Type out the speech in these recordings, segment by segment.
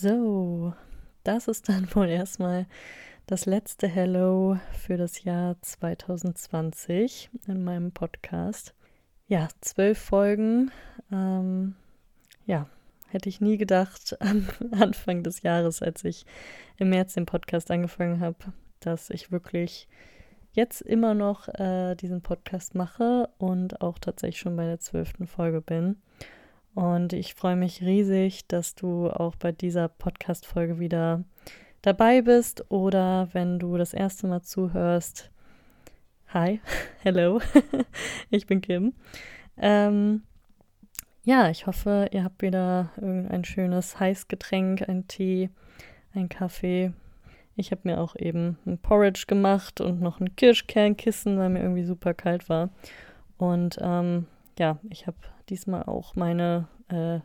So, das ist dann wohl erstmal das letzte Hello für das Jahr 2020 in meinem Podcast. Ja, zwölf Folgen. Ähm, ja, hätte ich nie gedacht am Anfang des Jahres, als ich im März den Podcast angefangen habe, dass ich wirklich jetzt immer noch äh, diesen Podcast mache und auch tatsächlich schon bei der zwölften Folge bin. Und ich freue mich riesig, dass du auch bei dieser Podcast-Folge wieder dabei bist oder wenn du das erste Mal zuhörst. Hi, hello, ich bin Kim. Ähm, ja, ich hoffe, ihr habt wieder irgendein schönes Heißgetränk, ein Tee, ein Kaffee. Ich habe mir auch eben ein Porridge gemacht und noch ein Kirschkernkissen, weil mir irgendwie super kalt war. Und ähm, ja, ich habe diesmal auch meine äh,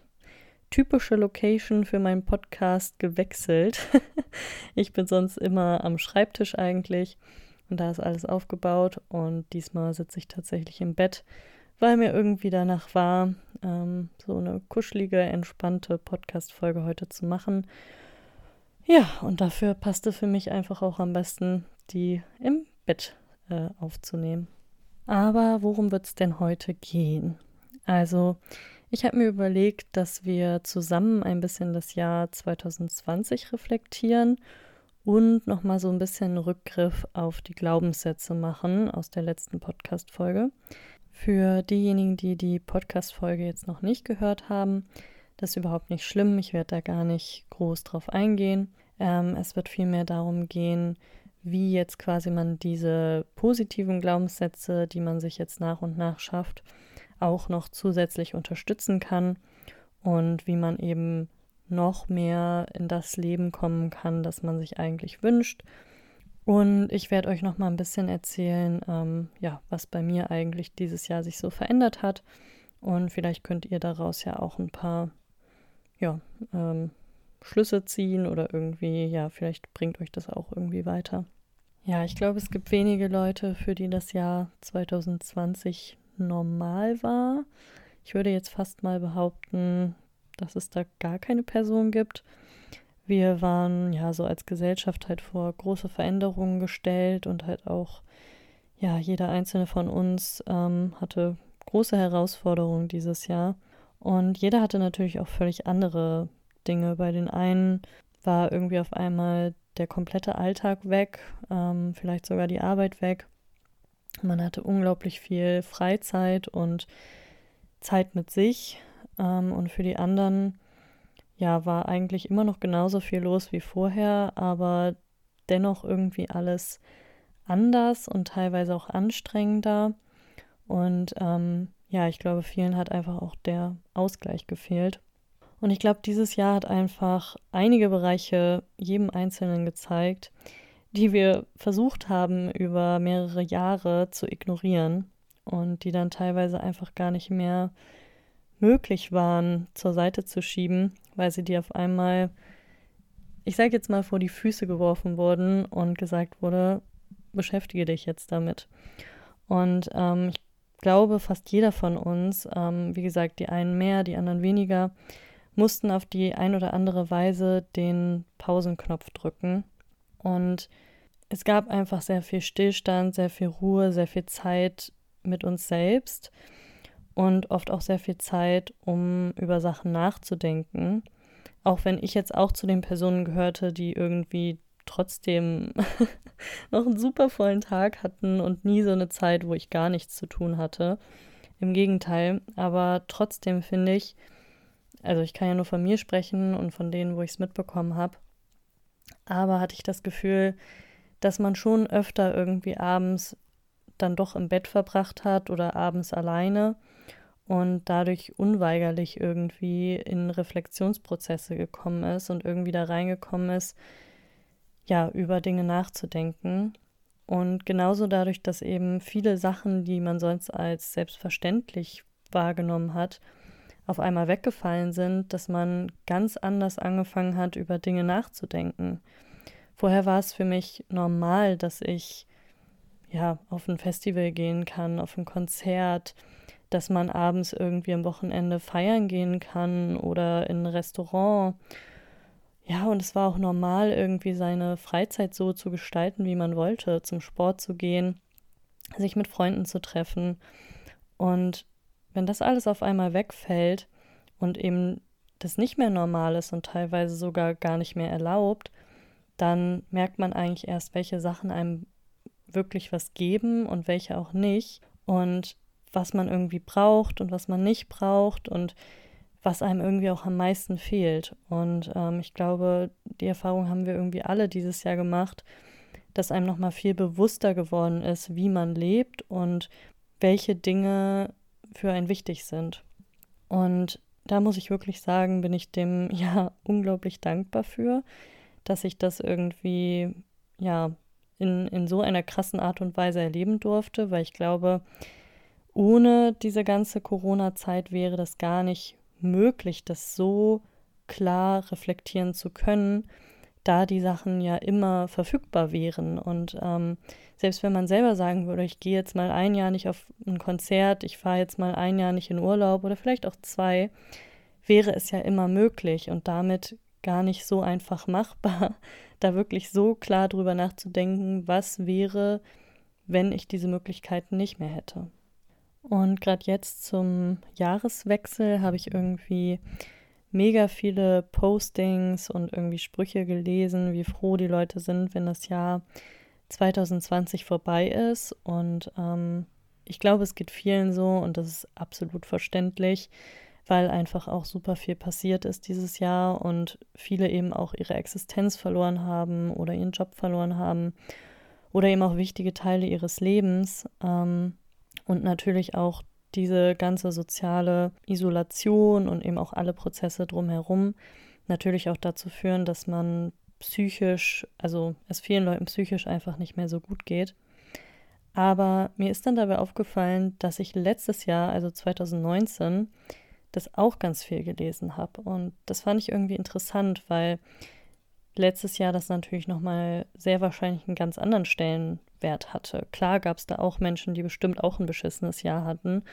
typische Location für meinen Podcast gewechselt. ich bin sonst immer am Schreibtisch eigentlich und da ist alles aufgebaut und diesmal sitze ich tatsächlich im Bett, weil mir irgendwie danach war, ähm, so eine kuschelige, entspannte Podcast-Folge heute zu machen. Ja, und dafür passte für mich einfach auch am besten, die im Bett äh, aufzunehmen. Aber worum wird es denn heute gehen? Also, ich habe mir überlegt, dass wir zusammen ein bisschen das Jahr 2020 reflektieren und nochmal so ein bisschen Rückgriff auf die Glaubenssätze machen aus der letzten Podcast-Folge. Für diejenigen, die die Podcast-Folge jetzt noch nicht gehört haben, das ist überhaupt nicht schlimm. Ich werde da gar nicht groß drauf eingehen. Ähm, es wird vielmehr darum gehen, wie jetzt quasi man diese positiven Glaubenssätze, die man sich jetzt nach und nach schafft, auch noch zusätzlich unterstützen kann und wie man eben noch mehr in das Leben kommen kann, das man sich eigentlich wünscht. Und ich werde euch noch mal ein bisschen erzählen, ähm, ja, was bei mir eigentlich dieses Jahr sich so verändert hat. Und vielleicht könnt ihr daraus ja auch ein paar, ja, ähm, Schlüsse ziehen oder irgendwie, ja, vielleicht bringt euch das auch irgendwie weiter. Ja, ich glaube, es gibt wenige Leute, für die das Jahr 2020 normal war. Ich würde jetzt fast mal behaupten, dass es da gar keine Person gibt. Wir waren ja so als Gesellschaft halt vor große Veränderungen gestellt und halt auch, ja, jeder einzelne von uns ähm, hatte große Herausforderungen dieses Jahr. Und jeder hatte natürlich auch völlig andere Dinge. Bei den einen war irgendwie auf einmal der komplette Alltag weg, ähm, vielleicht sogar die Arbeit weg. Man hatte unglaublich viel Freizeit und Zeit mit sich. Ähm, und für die anderen, ja, war eigentlich immer noch genauso viel los wie vorher, aber dennoch irgendwie alles anders und teilweise auch anstrengender. Und ähm, ja, ich glaube, vielen hat einfach auch der Ausgleich gefehlt. Und ich glaube, dieses Jahr hat einfach einige Bereiche jedem Einzelnen gezeigt, die wir versucht haben, über mehrere Jahre zu ignorieren und die dann teilweise einfach gar nicht mehr möglich waren, zur Seite zu schieben, weil sie dir auf einmal, ich sage jetzt mal, vor die Füße geworfen wurden und gesagt wurde, beschäftige dich jetzt damit. Und ähm, ich glaube, fast jeder von uns, ähm, wie gesagt, die einen mehr, die anderen weniger, mussten auf die ein oder andere Weise den Pausenknopf drücken. Und es gab einfach sehr viel Stillstand, sehr viel Ruhe, sehr viel Zeit mit uns selbst und oft auch sehr viel Zeit, um über Sachen nachzudenken. Auch wenn ich jetzt auch zu den Personen gehörte, die irgendwie trotzdem noch einen super vollen Tag hatten und nie so eine Zeit, wo ich gar nichts zu tun hatte. Im Gegenteil, aber trotzdem finde ich, also ich kann ja nur von mir sprechen und von denen, wo ich es mitbekommen habe. Aber hatte ich das Gefühl, dass man schon öfter irgendwie abends dann doch im Bett verbracht hat oder abends alleine und dadurch unweigerlich irgendwie in Reflexionsprozesse gekommen ist und irgendwie da reingekommen ist, ja, über Dinge nachzudenken. Und genauso dadurch, dass eben viele Sachen, die man sonst als selbstverständlich wahrgenommen hat, auf einmal weggefallen sind, dass man ganz anders angefangen hat, über Dinge nachzudenken. Vorher war es für mich normal, dass ich ja auf ein Festival gehen kann, auf ein Konzert, dass man abends irgendwie am Wochenende feiern gehen kann oder in ein Restaurant. ja, und es war auch normal, irgendwie seine Freizeit so zu gestalten, wie man wollte, zum Sport zu gehen, sich mit Freunden zu treffen. Und wenn das alles auf einmal wegfällt und eben das nicht mehr normal ist und teilweise sogar gar nicht mehr erlaubt, dann merkt man eigentlich erst, welche Sachen einem wirklich was geben und welche auch nicht und was man irgendwie braucht und was man nicht braucht und was einem irgendwie auch am meisten fehlt. Und ähm, ich glaube, die Erfahrung haben wir irgendwie alle dieses Jahr gemacht, dass einem nochmal viel bewusster geworden ist, wie man lebt und welche Dinge für einen wichtig sind. Und da muss ich wirklich sagen, bin ich dem ja unglaublich dankbar für, dass ich das irgendwie ja in, in so einer krassen Art und Weise erleben durfte, weil ich glaube, ohne diese ganze Corona-Zeit wäre das gar nicht möglich, das so klar reflektieren zu können, da die Sachen ja immer verfügbar wären. Und ähm, selbst wenn man selber sagen würde, ich gehe jetzt mal ein Jahr nicht auf ein Konzert, ich fahre jetzt mal ein Jahr nicht in Urlaub oder vielleicht auch zwei, wäre es ja immer möglich und damit gar nicht so einfach machbar, da wirklich so klar drüber nachzudenken, was wäre, wenn ich diese Möglichkeiten nicht mehr hätte. Und gerade jetzt zum Jahreswechsel habe ich irgendwie mega viele Postings und irgendwie Sprüche gelesen, wie froh die Leute sind, wenn das Jahr 2020 vorbei ist. Und ähm, ich glaube, es geht vielen so und das ist absolut verständlich, weil einfach auch super viel passiert ist dieses Jahr und viele eben auch ihre Existenz verloren haben oder ihren Job verloren haben oder eben auch wichtige Teile ihres Lebens. Ähm, und natürlich auch diese ganze soziale Isolation und eben auch alle Prozesse drumherum natürlich auch dazu führen, dass man psychisch, also es vielen Leuten psychisch einfach nicht mehr so gut geht. Aber mir ist dann dabei aufgefallen, dass ich letztes Jahr, also 2019, das auch ganz viel gelesen habe. Und das fand ich irgendwie interessant, weil letztes Jahr das natürlich nochmal sehr wahrscheinlich einen ganz anderen Stellenwert hatte. Klar gab es da auch Menschen, die bestimmt auch ein beschissenes Jahr hatten.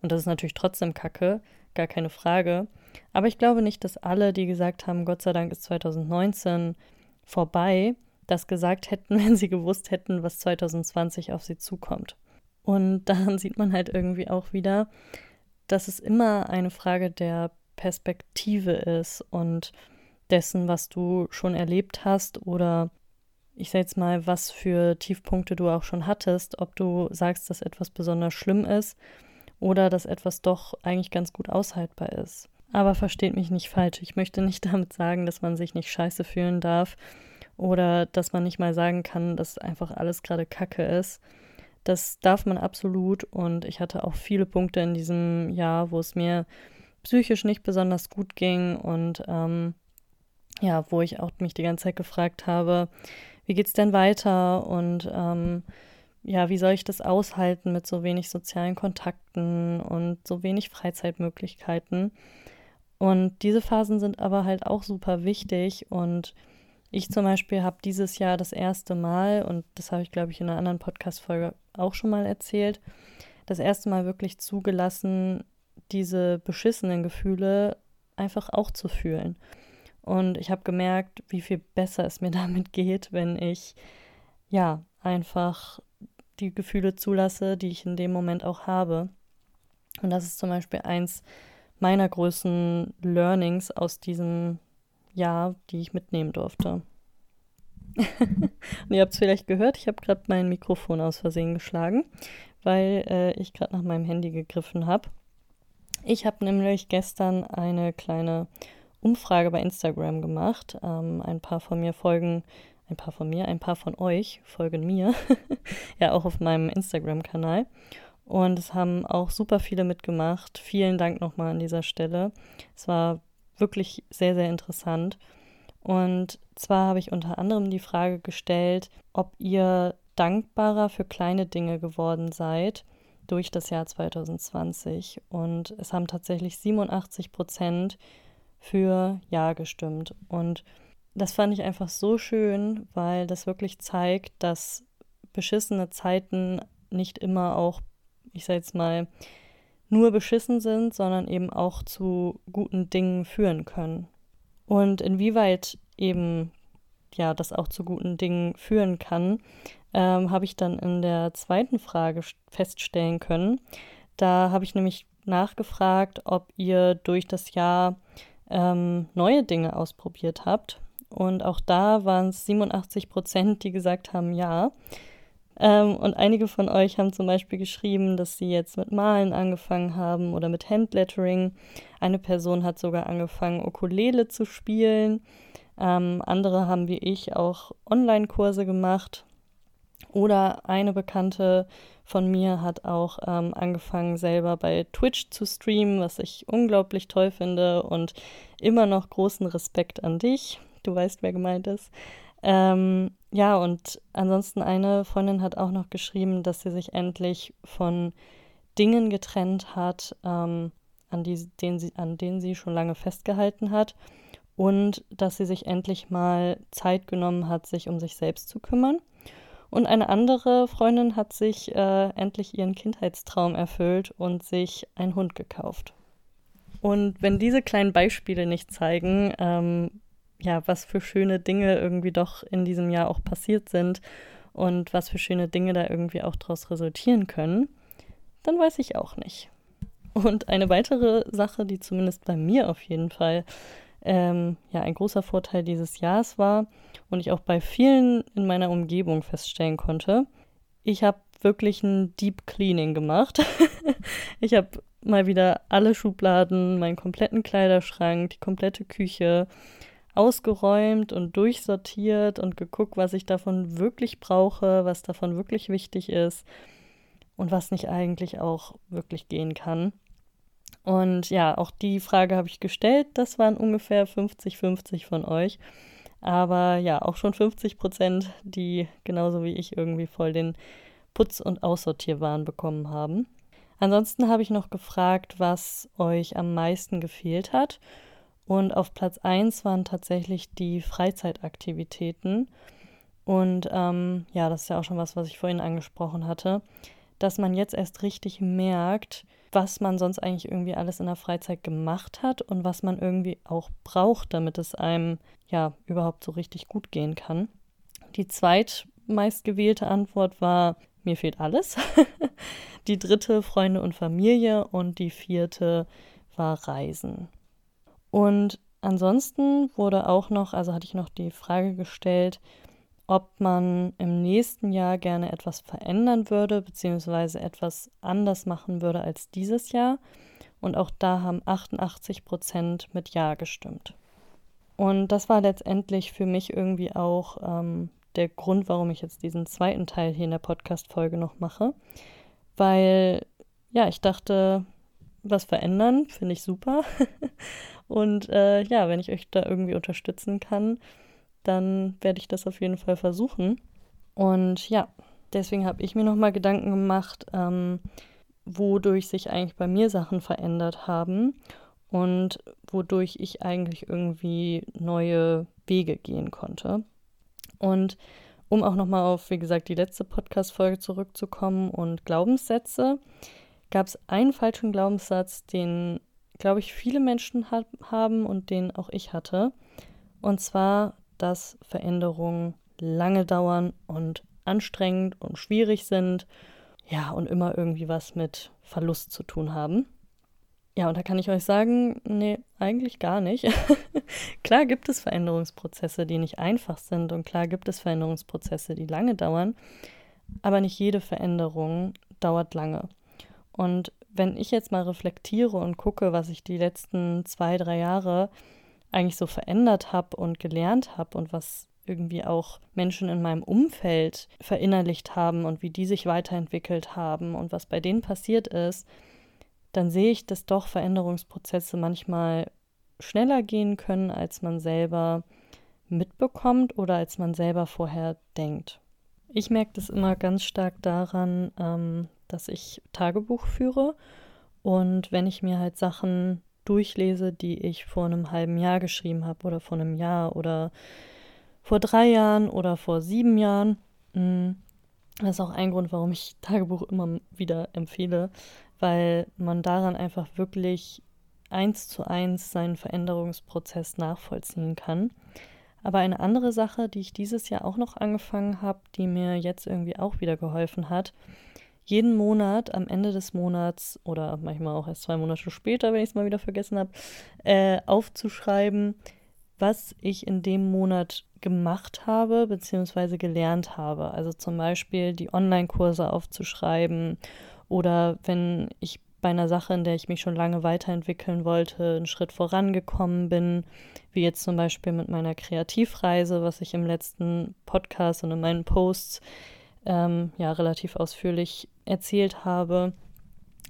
Und das ist natürlich trotzdem Kacke, gar keine Frage. Aber ich glaube nicht, dass alle, die gesagt haben, Gott sei Dank ist 2019 vorbei, das gesagt hätten, wenn sie gewusst hätten, was 2020 auf sie zukommt. Und daran sieht man halt irgendwie auch wieder, dass es immer eine Frage der Perspektive ist und dessen, was du schon erlebt hast oder ich sage jetzt mal, was für Tiefpunkte du auch schon hattest, ob du sagst, dass etwas besonders schlimm ist oder dass etwas doch eigentlich ganz gut aushaltbar ist. Aber versteht mich nicht falsch, ich möchte nicht damit sagen, dass man sich nicht scheiße fühlen darf oder dass man nicht mal sagen kann, dass einfach alles gerade Kacke ist. Das darf man absolut und ich hatte auch viele Punkte in diesem Jahr, wo es mir psychisch nicht besonders gut ging und ähm, ja, wo ich auch mich die ganze Zeit gefragt habe, wie geht's denn weiter und ähm, ja, wie soll ich das aushalten mit so wenig sozialen Kontakten und so wenig Freizeitmöglichkeiten? Und diese Phasen sind aber halt auch super wichtig und ich zum Beispiel habe dieses Jahr das erste Mal, und das habe ich, glaube ich, in einer anderen Podcast-Folge auch schon mal erzählt, das erste Mal wirklich zugelassen, diese beschissenen Gefühle einfach auch zu fühlen. Und ich habe gemerkt, wie viel besser es mir damit geht, wenn ich ja einfach die Gefühle zulasse, die ich in dem Moment auch habe. Und das ist zum Beispiel eins meiner größten Learnings aus diesem Jahr, die ich mitnehmen durfte. Und ihr habt es vielleicht gehört, ich habe gerade mein Mikrofon aus Versehen geschlagen, weil äh, ich gerade nach meinem Handy gegriffen habe. Ich habe nämlich gestern eine kleine Umfrage bei Instagram gemacht. Ähm, ein paar von mir folgen, ein paar von mir, ein paar von euch folgen mir, ja auch auf meinem Instagram-Kanal. Und es haben auch super viele mitgemacht. Vielen Dank nochmal an dieser Stelle. Es war wirklich sehr, sehr interessant. Und zwar habe ich unter anderem die Frage gestellt, ob ihr dankbarer für kleine Dinge geworden seid durch das Jahr 2020. Und es haben tatsächlich 87 Prozent für Ja gestimmt. Und das fand ich einfach so schön, weil das wirklich zeigt, dass beschissene Zeiten nicht immer auch, ich sage jetzt mal, nur beschissen sind, sondern eben auch zu guten Dingen führen können. Und inwieweit eben ja das auch zu guten Dingen führen kann, ähm, habe ich dann in der zweiten Frage feststellen können. Da habe ich nämlich nachgefragt, ob ihr durch das Jahr ähm, neue Dinge ausprobiert habt. Und auch da waren es 87 Prozent, die gesagt haben, ja. Ähm, und einige von euch haben zum Beispiel geschrieben, dass sie jetzt mit Malen angefangen haben oder mit Handlettering. Eine Person hat sogar angefangen, Ukulele zu spielen. Ähm, andere haben wie ich auch Online-Kurse gemacht. Oder eine Bekannte von mir hat auch ähm, angefangen, selber bei Twitch zu streamen, was ich unglaublich toll finde und immer noch großen Respekt an dich. Du weißt, wer gemeint ist. Ähm, ja, und ansonsten eine Freundin hat auch noch geschrieben, dass sie sich endlich von Dingen getrennt hat, ähm, an, die, denen sie, an denen sie schon lange festgehalten hat und dass sie sich endlich mal Zeit genommen hat, sich um sich selbst zu kümmern. Und eine andere Freundin hat sich äh, endlich ihren Kindheitstraum erfüllt und sich einen Hund gekauft. Und wenn diese kleinen Beispiele nicht zeigen, ähm, ja, was für schöne Dinge irgendwie doch in diesem Jahr auch passiert sind und was für schöne Dinge da irgendwie auch daraus resultieren können, dann weiß ich auch nicht. Und eine weitere Sache, die zumindest bei mir auf jeden Fall ähm, ja ein großer Vorteil dieses Jahres war und ich auch bei vielen in meiner Umgebung feststellen konnte, ich habe wirklich ein Deep Cleaning gemacht. ich habe mal wieder alle Schubladen, meinen kompletten Kleiderschrank, die komplette Küche, ausgeräumt und durchsortiert und geguckt, was ich davon wirklich brauche, was davon wirklich wichtig ist und was nicht eigentlich auch wirklich gehen kann. Und ja, auch die Frage habe ich gestellt. Das waren ungefähr 50-50 von euch. Aber ja, auch schon 50 Prozent, die genauso wie ich irgendwie voll den Putz- und Aussortierwahn bekommen haben. Ansonsten habe ich noch gefragt, was euch am meisten gefehlt hat. Und auf Platz 1 waren tatsächlich die Freizeitaktivitäten. Und ähm, ja, das ist ja auch schon was, was ich vorhin angesprochen hatte, dass man jetzt erst richtig merkt, was man sonst eigentlich irgendwie alles in der Freizeit gemacht hat und was man irgendwie auch braucht, damit es einem ja überhaupt so richtig gut gehen kann. Die zweitmeistgewählte Antwort war, mir fehlt alles. die dritte Freunde und Familie und die vierte war Reisen. Und ansonsten wurde auch noch, also hatte ich noch die Frage gestellt, ob man im nächsten Jahr gerne etwas verändern würde, beziehungsweise etwas anders machen würde als dieses Jahr. Und auch da haben 88 Prozent mit Ja gestimmt. Und das war letztendlich für mich irgendwie auch ähm, der Grund, warum ich jetzt diesen zweiten Teil hier in der Podcast-Folge noch mache. Weil, ja, ich dachte, was verändern, finde ich super. Und äh, ja, wenn ich euch da irgendwie unterstützen kann, dann werde ich das auf jeden Fall versuchen. Und ja, deswegen habe ich mir nochmal Gedanken gemacht, ähm, wodurch sich eigentlich bei mir Sachen verändert haben und wodurch ich eigentlich irgendwie neue Wege gehen konnte. Und um auch nochmal auf, wie gesagt, die letzte Podcast-Folge zurückzukommen und Glaubenssätze, gab es einen falschen Glaubenssatz, den glaube ich, viele Menschen ha haben und den auch ich hatte. Und zwar, dass Veränderungen lange dauern und anstrengend und schwierig sind. Ja, und immer irgendwie was mit Verlust zu tun haben. Ja, und da kann ich euch sagen, nee, eigentlich gar nicht. klar gibt es Veränderungsprozesse, die nicht einfach sind und klar gibt es Veränderungsprozesse, die lange dauern, aber nicht jede Veränderung dauert lange. Und wenn ich jetzt mal reflektiere und gucke, was ich die letzten zwei, drei Jahre eigentlich so verändert habe und gelernt habe und was irgendwie auch Menschen in meinem Umfeld verinnerlicht haben und wie die sich weiterentwickelt haben und was bei denen passiert ist, dann sehe ich, dass doch Veränderungsprozesse manchmal schneller gehen können, als man selber mitbekommt oder als man selber vorher denkt. Ich merke das immer ganz stark daran, ähm, dass ich Tagebuch führe und wenn ich mir halt Sachen durchlese, die ich vor einem halben Jahr geschrieben habe oder vor einem Jahr oder vor drei Jahren oder vor sieben Jahren, mm, das ist auch ein Grund, warum ich Tagebuch immer wieder empfehle, weil man daran einfach wirklich eins zu eins seinen Veränderungsprozess nachvollziehen kann. Aber eine andere Sache, die ich dieses Jahr auch noch angefangen habe, die mir jetzt irgendwie auch wieder geholfen hat, jeden Monat am Ende des Monats oder manchmal auch erst zwei Monate später, wenn ich es mal wieder vergessen habe, äh, aufzuschreiben, was ich in dem Monat gemacht habe bzw. gelernt habe. Also zum Beispiel die Online-Kurse aufzuschreiben oder wenn ich bei einer Sache, in der ich mich schon lange weiterentwickeln wollte, einen Schritt vorangekommen bin, wie jetzt zum Beispiel mit meiner Kreativreise, was ich im letzten Podcast und in meinen Posts ähm, ja relativ ausführlich erzählt habe,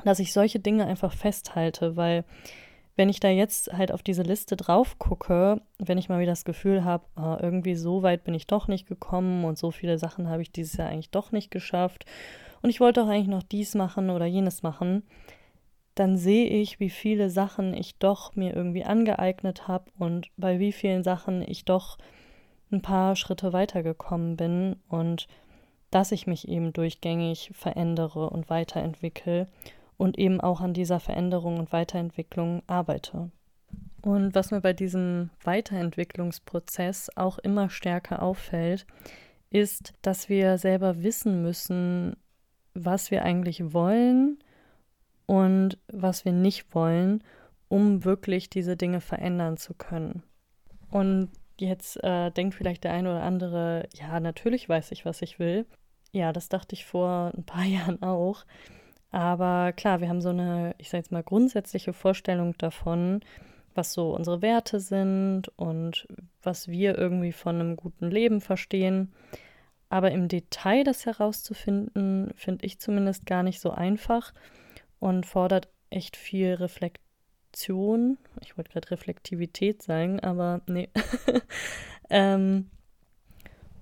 dass ich solche Dinge einfach festhalte, weil wenn ich da jetzt halt auf diese Liste drauf gucke, wenn ich mal wieder das Gefühl habe, oh, irgendwie so weit bin ich doch nicht gekommen und so viele Sachen habe ich dieses Jahr eigentlich doch nicht geschafft und ich wollte auch eigentlich noch dies machen oder jenes machen, dann sehe ich, wie viele Sachen ich doch mir irgendwie angeeignet habe und bei wie vielen Sachen ich doch ein paar Schritte weitergekommen bin und dass ich mich eben durchgängig verändere und weiterentwickle und eben auch an dieser Veränderung und Weiterentwicklung arbeite. Und was mir bei diesem Weiterentwicklungsprozess auch immer stärker auffällt, ist, dass wir selber wissen müssen, was wir eigentlich wollen und was wir nicht wollen, um wirklich diese Dinge verändern zu können. Und jetzt äh, denkt vielleicht der eine oder andere, ja, natürlich weiß ich, was ich will. Ja, das dachte ich vor ein paar Jahren auch. Aber klar, wir haben so eine, ich sage jetzt mal, grundsätzliche Vorstellung davon, was so unsere Werte sind und was wir irgendwie von einem guten Leben verstehen. Aber im Detail das herauszufinden, finde ich zumindest gar nicht so einfach und fordert echt viel Reflexion. Ich wollte gerade Reflektivität sagen, aber nee. ähm,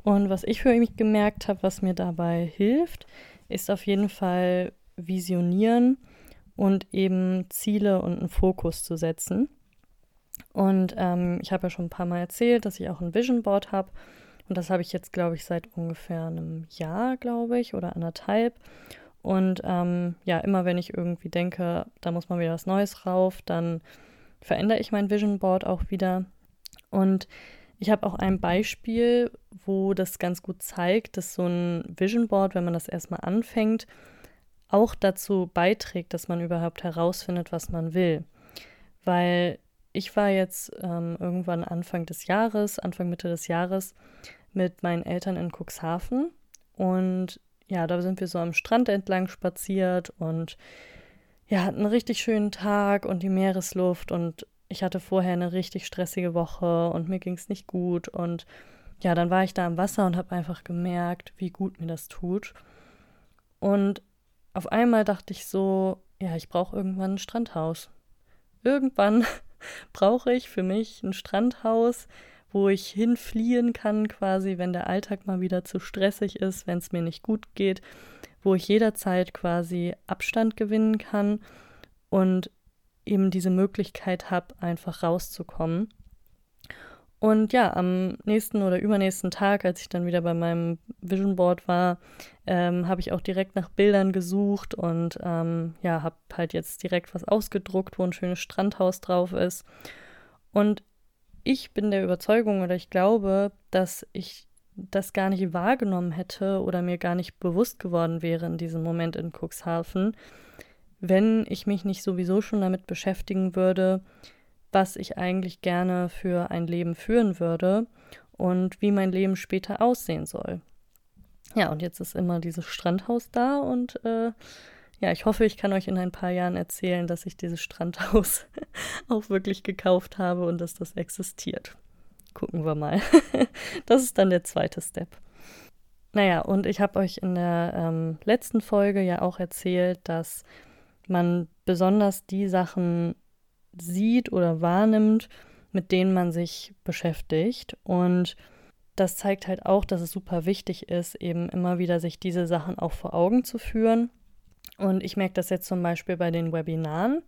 und was ich für mich gemerkt habe, was mir dabei hilft, ist auf jeden Fall visionieren und eben Ziele und einen Fokus zu setzen. Und ähm, ich habe ja schon ein paar Mal erzählt, dass ich auch ein Vision Board habe. Und das habe ich jetzt, glaube ich, seit ungefähr einem Jahr, glaube ich, oder anderthalb. Und ähm, ja, immer wenn ich irgendwie denke, da muss mal wieder was Neues rauf, dann verändere ich mein Vision Board auch wieder. Und ich habe auch ein Beispiel, wo das ganz gut zeigt, dass so ein Vision Board, wenn man das erstmal anfängt, auch dazu beiträgt, dass man überhaupt herausfindet, was man will. Weil ich war jetzt ähm, irgendwann Anfang des Jahres, Anfang Mitte des Jahres mit meinen Eltern in Cuxhaven und ja, da sind wir so am Strand entlang spaziert und ja, hatten einen richtig schönen Tag und die Meeresluft und ich hatte vorher eine richtig stressige Woche und mir ging es nicht gut und ja, dann war ich da am Wasser und habe einfach gemerkt, wie gut mir das tut. Und auf einmal dachte ich so, ja, ich brauche irgendwann ein Strandhaus. Irgendwann brauche ich für mich ein Strandhaus, wo ich hinfliehen kann, quasi, wenn der Alltag mal wieder zu stressig ist, wenn es mir nicht gut geht, wo ich jederzeit quasi Abstand gewinnen kann und eben diese Möglichkeit habe, einfach rauszukommen. Und ja, am nächsten oder übernächsten Tag, als ich dann wieder bei meinem Vision Board war, ähm, habe ich auch direkt nach Bildern gesucht und ähm, ja, habe halt jetzt direkt was ausgedruckt, wo ein schönes Strandhaus drauf ist. Und ich bin der Überzeugung oder ich glaube, dass ich das gar nicht wahrgenommen hätte oder mir gar nicht bewusst geworden wäre in diesem Moment in Cuxhaven, wenn ich mich nicht sowieso schon damit beschäftigen würde, was ich eigentlich gerne für ein Leben führen würde und wie mein Leben später aussehen soll. Ja, und jetzt ist immer dieses Strandhaus da und äh, ja, ich hoffe, ich kann euch in ein paar Jahren erzählen, dass ich dieses Strandhaus auch wirklich gekauft habe und dass das existiert. Gucken wir mal. das ist dann der zweite Step. Naja, und ich habe euch in der ähm, letzten Folge ja auch erzählt, dass man besonders die Sachen sieht oder wahrnimmt, mit denen man sich beschäftigt. Und das zeigt halt auch, dass es super wichtig ist, eben immer wieder sich diese Sachen auch vor Augen zu führen. Und ich merke das jetzt zum Beispiel bei den Webinaren.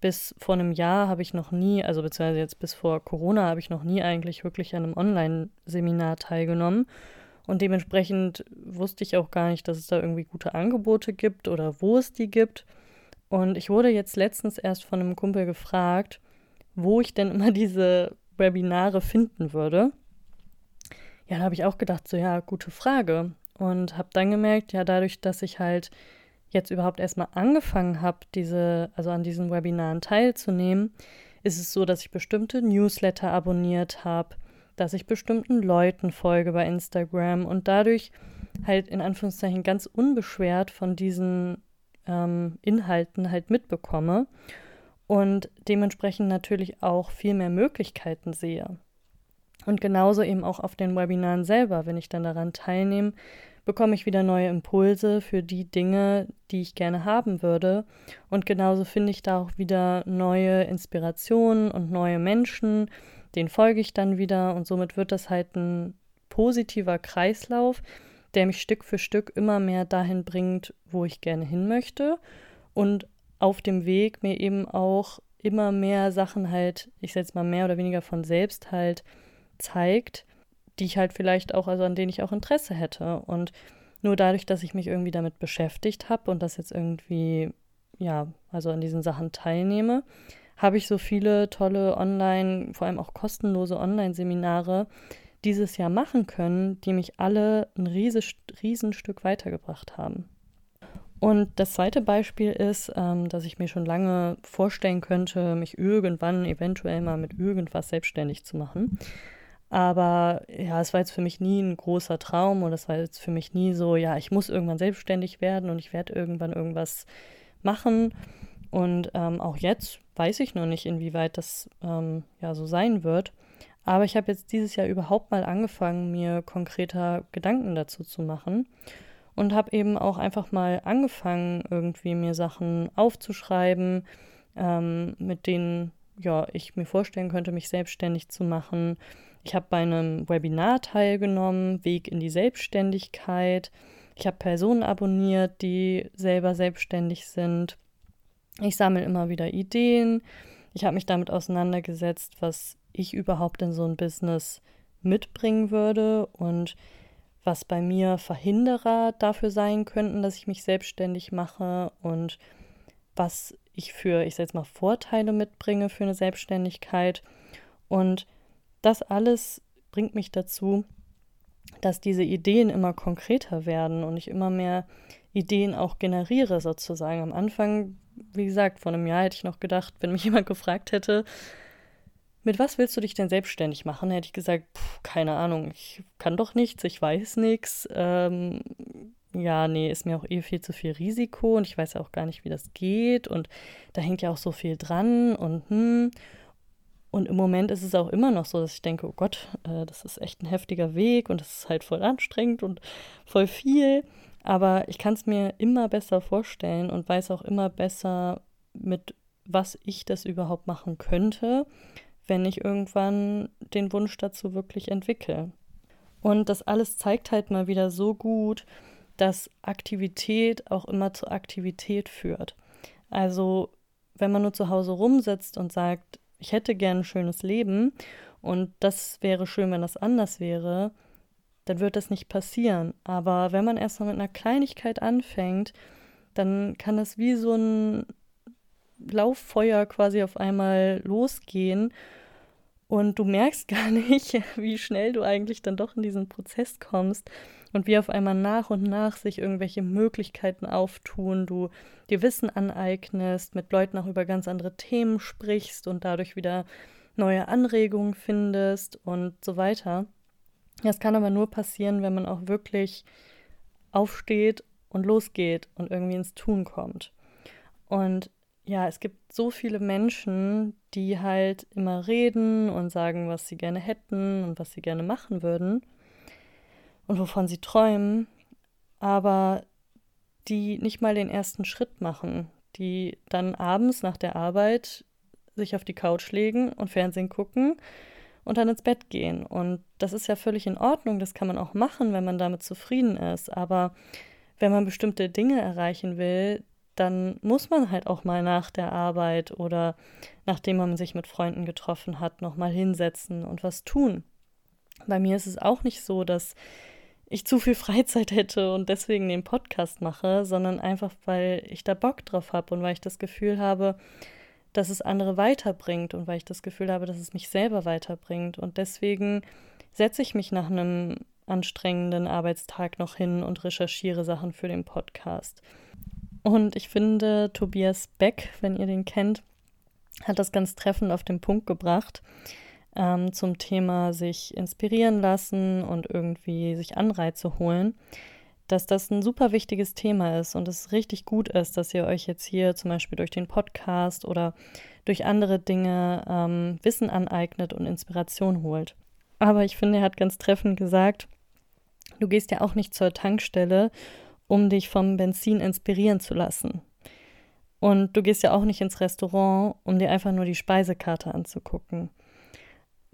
Bis vor einem Jahr habe ich noch nie, also beziehungsweise jetzt bis vor Corona habe ich noch nie eigentlich wirklich an einem Online-Seminar teilgenommen. Und dementsprechend wusste ich auch gar nicht, dass es da irgendwie gute Angebote gibt oder wo es die gibt. Und ich wurde jetzt letztens erst von einem Kumpel gefragt, wo ich denn immer diese Webinare finden würde. ja, da habe ich auch gedacht, so ja, gute Frage. Und habe dann gemerkt, ja, dadurch, dass ich halt jetzt überhaupt erstmal angefangen habe, diese, also an diesen Webinaren teilzunehmen, ist es so, dass ich bestimmte Newsletter abonniert habe, dass ich bestimmten Leuten folge bei Instagram und dadurch halt in Anführungszeichen ganz unbeschwert von diesen ähm, Inhalten halt mitbekomme und dementsprechend natürlich auch viel mehr Möglichkeiten sehe. Und genauso eben auch auf den Webinaren selber, wenn ich dann daran teilnehme, bekomme ich wieder neue Impulse für die Dinge, die ich gerne haben würde. Und genauso finde ich da auch wieder neue Inspirationen und neue Menschen, den folge ich dann wieder und somit wird das halt ein positiver Kreislauf, der mich Stück für Stück immer mehr dahin bringt, wo ich gerne hin möchte und auf dem Weg mir eben auch immer mehr Sachen halt, ich setze mal mehr oder weniger von selbst halt zeigt, die ich halt vielleicht auch, also an denen ich auch Interesse hätte. Und nur dadurch, dass ich mich irgendwie damit beschäftigt habe und das jetzt irgendwie, ja, also an diesen Sachen teilnehme, habe ich so viele tolle Online, vor allem auch kostenlose Online-Seminare dieses Jahr machen können, die mich alle ein rieses, Riesenstück weitergebracht haben. Und das zweite Beispiel ist, ähm, dass ich mir schon lange vorstellen könnte, mich irgendwann eventuell mal mit irgendwas selbstständig zu machen. Aber ja, es war jetzt für mich nie ein großer Traum und es war jetzt für mich nie so, ja, ich muss irgendwann selbstständig werden und ich werde irgendwann irgendwas machen. Und ähm, auch jetzt weiß ich noch nicht, inwieweit das ähm, ja so sein wird. Aber ich habe jetzt dieses Jahr überhaupt mal angefangen, mir konkreter Gedanken dazu zu machen und habe eben auch einfach mal angefangen, irgendwie mir Sachen aufzuschreiben, ähm, mit denen ja ich mir vorstellen könnte, mich selbstständig zu machen ich habe bei einem Webinar teilgenommen, Weg in die Selbstständigkeit. Ich habe Personen abonniert, die selber selbstständig sind. Ich sammle immer wieder Ideen. Ich habe mich damit auseinandergesetzt, was ich überhaupt in so ein Business mitbringen würde und was bei mir Verhinderer dafür sein könnten, dass ich mich selbstständig mache und was ich für, ich sage jetzt mal, Vorteile mitbringe für eine Selbstständigkeit. Und das alles bringt mich dazu, dass diese Ideen immer konkreter werden und ich immer mehr Ideen auch generiere sozusagen. Am Anfang, wie gesagt, vor einem Jahr hätte ich noch gedacht, wenn mich jemand gefragt hätte, mit was willst du dich denn selbstständig machen? Hätte ich gesagt, pff, keine Ahnung, ich kann doch nichts, ich weiß nichts. Ähm, ja, nee, ist mir auch eh viel zu viel Risiko und ich weiß ja auch gar nicht, wie das geht und da hängt ja auch so viel dran und hm. Und im Moment ist es auch immer noch so, dass ich denke, oh Gott, äh, das ist echt ein heftiger Weg und das ist halt voll anstrengend und voll viel. Aber ich kann es mir immer besser vorstellen und weiß auch immer besser, mit was ich das überhaupt machen könnte, wenn ich irgendwann den Wunsch dazu wirklich entwickle. Und das alles zeigt halt mal wieder so gut, dass Aktivität auch immer zu Aktivität führt. Also wenn man nur zu Hause rumsitzt und sagt, ich hätte gern ein schönes Leben und das wäre schön, wenn das anders wäre, dann wird das nicht passieren. Aber wenn man erstmal mit einer Kleinigkeit anfängt, dann kann das wie so ein Lauffeuer quasi auf einmal losgehen und du merkst gar nicht, wie schnell du eigentlich dann doch in diesen Prozess kommst und wie auf einmal nach und nach sich irgendwelche Möglichkeiten auftun, du dir Wissen aneignest, mit Leuten auch über ganz andere Themen sprichst und dadurch wieder neue Anregungen findest und so weiter. Das kann aber nur passieren, wenn man auch wirklich aufsteht und losgeht und irgendwie ins Tun kommt. Und ja, es gibt so viele Menschen, die halt immer reden und sagen, was sie gerne hätten und was sie gerne machen würden und wovon sie träumen, aber die nicht mal den ersten Schritt machen, die dann abends nach der Arbeit sich auf die Couch legen und Fernsehen gucken und dann ins Bett gehen. Und das ist ja völlig in Ordnung, das kann man auch machen, wenn man damit zufrieden ist. Aber wenn man bestimmte Dinge erreichen will, dann muss man halt auch mal nach der Arbeit oder nachdem man sich mit Freunden getroffen hat, nochmal hinsetzen und was tun. Bei mir ist es auch nicht so, dass ich zu viel Freizeit hätte und deswegen den Podcast mache, sondern einfach, weil ich da Bock drauf habe und weil ich das Gefühl habe, dass es andere weiterbringt und weil ich das Gefühl habe, dass es mich selber weiterbringt. Und deswegen setze ich mich nach einem anstrengenden Arbeitstag noch hin und recherchiere Sachen für den Podcast. Und ich finde, Tobias Beck, wenn ihr den kennt, hat das ganz treffend auf den Punkt gebracht ähm, zum Thema sich inspirieren lassen und irgendwie sich Anreize holen, dass das ein super wichtiges Thema ist und es richtig gut ist, dass ihr euch jetzt hier zum Beispiel durch den Podcast oder durch andere Dinge ähm, Wissen aneignet und Inspiration holt. Aber ich finde, er hat ganz treffend gesagt, du gehst ja auch nicht zur Tankstelle, um dich vom Benzin inspirieren zu lassen. Und du gehst ja auch nicht ins Restaurant, um dir einfach nur die Speisekarte anzugucken.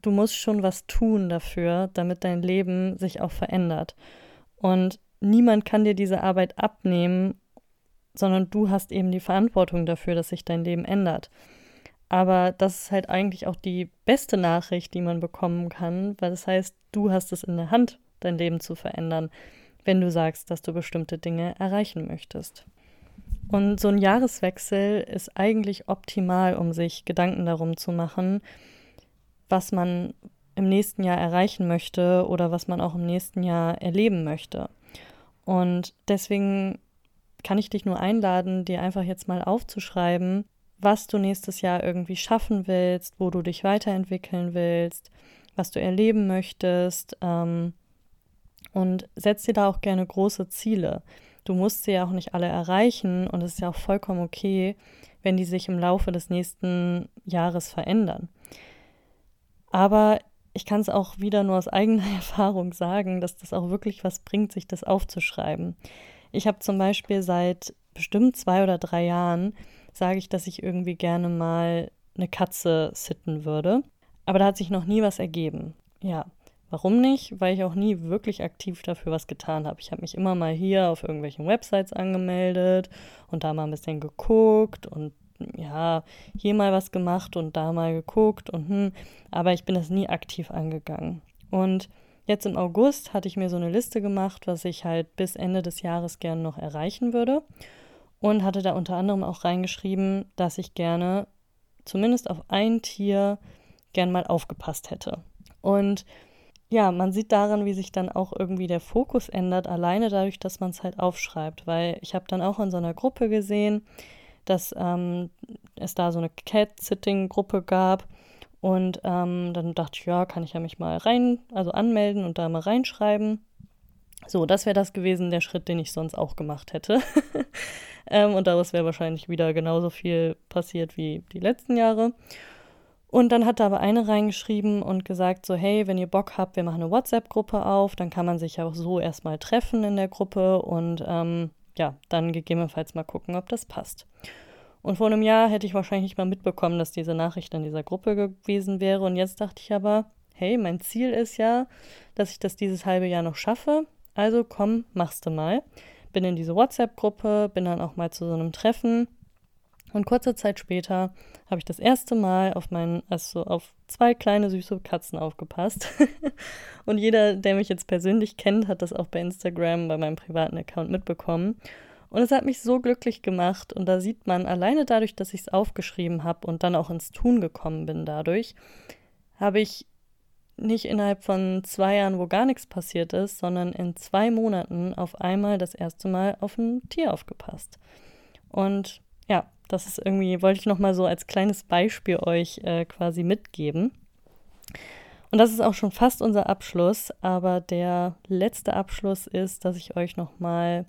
Du musst schon was tun dafür, damit dein Leben sich auch verändert. Und niemand kann dir diese Arbeit abnehmen, sondern du hast eben die Verantwortung dafür, dass sich dein Leben ändert. Aber das ist halt eigentlich auch die beste Nachricht, die man bekommen kann, weil das heißt, du hast es in der Hand, dein Leben zu verändern, wenn du sagst, dass du bestimmte Dinge erreichen möchtest. Und so ein Jahreswechsel ist eigentlich optimal, um sich Gedanken darum zu machen, was man im nächsten Jahr erreichen möchte oder was man auch im nächsten Jahr erleben möchte. Und deswegen kann ich dich nur einladen, dir einfach jetzt mal aufzuschreiben, was du nächstes Jahr irgendwie schaffen willst, wo du dich weiterentwickeln willst, was du erleben möchtest. Ähm, und setz dir da auch gerne große Ziele. Du musst sie ja auch nicht alle erreichen und es ist ja auch vollkommen okay, wenn die sich im Laufe des nächsten Jahres verändern. Aber ich kann es auch wieder nur aus eigener Erfahrung sagen, dass das auch wirklich was bringt, sich das aufzuschreiben. Ich habe zum Beispiel seit bestimmt zwei oder drei Jahren, sage ich, dass ich irgendwie gerne mal eine Katze sitten würde. Aber da hat sich noch nie was ergeben. Ja, Warum nicht? Weil ich auch nie wirklich aktiv dafür was getan habe. Ich habe mich immer mal hier auf irgendwelchen Websites angemeldet und da mal ein bisschen geguckt und ja, hier mal was gemacht und da mal geguckt und hm, aber ich bin das nie aktiv angegangen. Und jetzt im August hatte ich mir so eine Liste gemacht, was ich halt bis Ende des Jahres gerne noch erreichen würde und hatte da unter anderem auch reingeschrieben, dass ich gerne zumindest auf ein Tier gern mal aufgepasst hätte. Und ja, man sieht daran, wie sich dann auch irgendwie der Fokus ändert, alleine dadurch, dass man es halt aufschreibt. Weil ich habe dann auch in so einer Gruppe gesehen, dass ähm, es da so eine Cat-Sitting-Gruppe gab. Und ähm, dann dachte ich, ja, kann ich ja mich mal rein, also anmelden und da mal reinschreiben. So, das wäre das gewesen, der Schritt, den ich sonst auch gemacht hätte. ähm, und daraus wäre wahrscheinlich wieder genauso viel passiert wie die letzten Jahre. Und dann hat da aber eine reingeschrieben und gesagt, so, hey, wenn ihr Bock habt, wir machen eine WhatsApp-Gruppe auf, dann kann man sich ja auch so erstmal treffen in der Gruppe und ähm, ja, dann gegebenenfalls mal gucken, ob das passt. Und vor einem Jahr hätte ich wahrscheinlich nicht mal mitbekommen, dass diese Nachricht in dieser Gruppe gewesen wäre. Und jetzt dachte ich aber, hey, mein Ziel ist ja, dass ich das dieses halbe Jahr noch schaffe. Also komm, machst du mal. Bin in diese WhatsApp-Gruppe, bin dann auch mal zu so einem Treffen und kurze Zeit später habe ich das erste Mal auf meinen, also auf zwei kleine süße Katzen aufgepasst. und jeder, der mich jetzt persönlich kennt, hat das auch bei Instagram, bei meinem privaten Account mitbekommen. Und es hat mich so glücklich gemacht. Und da sieht man, alleine dadurch, dass ich es aufgeschrieben habe und dann auch ins Tun gekommen bin dadurch, habe ich nicht innerhalb von zwei Jahren, wo gar nichts passiert ist, sondern in zwei Monaten auf einmal das erste Mal auf ein Tier aufgepasst. Und ja, das ist irgendwie, wollte ich nochmal so als kleines Beispiel euch äh, quasi mitgeben. Und das ist auch schon fast unser Abschluss, aber der letzte Abschluss ist, dass ich euch nochmal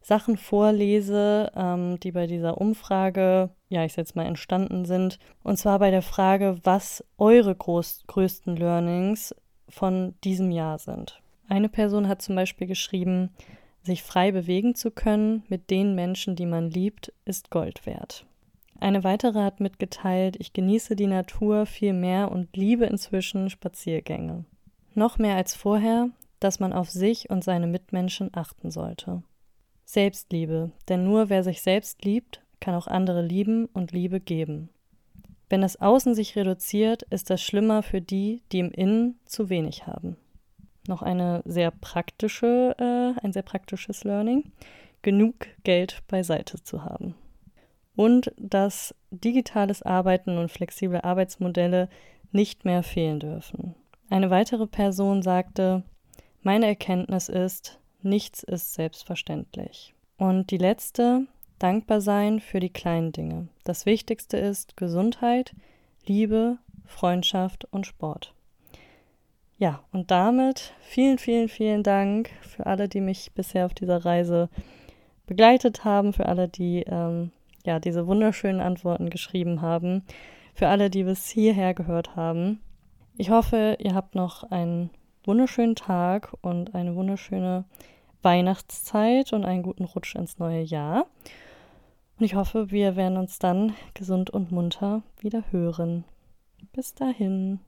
Sachen vorlese, ähm, die bei dieser Umfrage, ja, ich jetzt mal entstanden sind. Und zwar bei der Frage, was eure groß, größten Learnings von diesem Jahr sind. Eine Person hat zum Beispiel geschrieben, sich frei bewegen zu können mit den Menschen, die man liebt, ist Gold wert. Eine weitere hat mitgeteilt, ich genieße die Natur viel mehr und liebe inzwischen Spaziergänge. Noch mehr als vorher, dass man auf sich und seine Mitmenschen achten sollte. Selbstliebe, denn nur wer sich selbst liebt, kann auch andere lieben und Liebe geben. Wenn das Außen sich reduziert, ist das schlimmer für die, die im Innen zu wenig haben noch eine sehr praktische, äh, ein sehr praktisches Learning, genug Geld beiseite zu haben. Und dass digitales Arbeiten und flexible Arbeitsmodelle nicht mehr fehlen dürfen. Eine weitere Person sagte, meine Erkenntnis ist, nichts ist selbstverständlich. Und die letzte, dankbar sein für die kleinen Dinge. Das Wichtigste ist Gesundheit, Liebe, Freundschaft und Sport. Ja, und damit vielen, vielen, vielen Dank für alle, die mich bisher auf dieser Reise begleitet haben, für alle, die ähm, ja diese wunderschönen Antworten geschrieben haben, für alle, die bis hierher gehört haben. Ich hoffe, ihr habt noch einen wunderschönen Tag und eine wunderschöne Weihnachtszeit und einen guten Rutsch ins neue Jahr. Und ich hoffe, wir werden uns dann gesund und munter wieder hören. Bis dahin.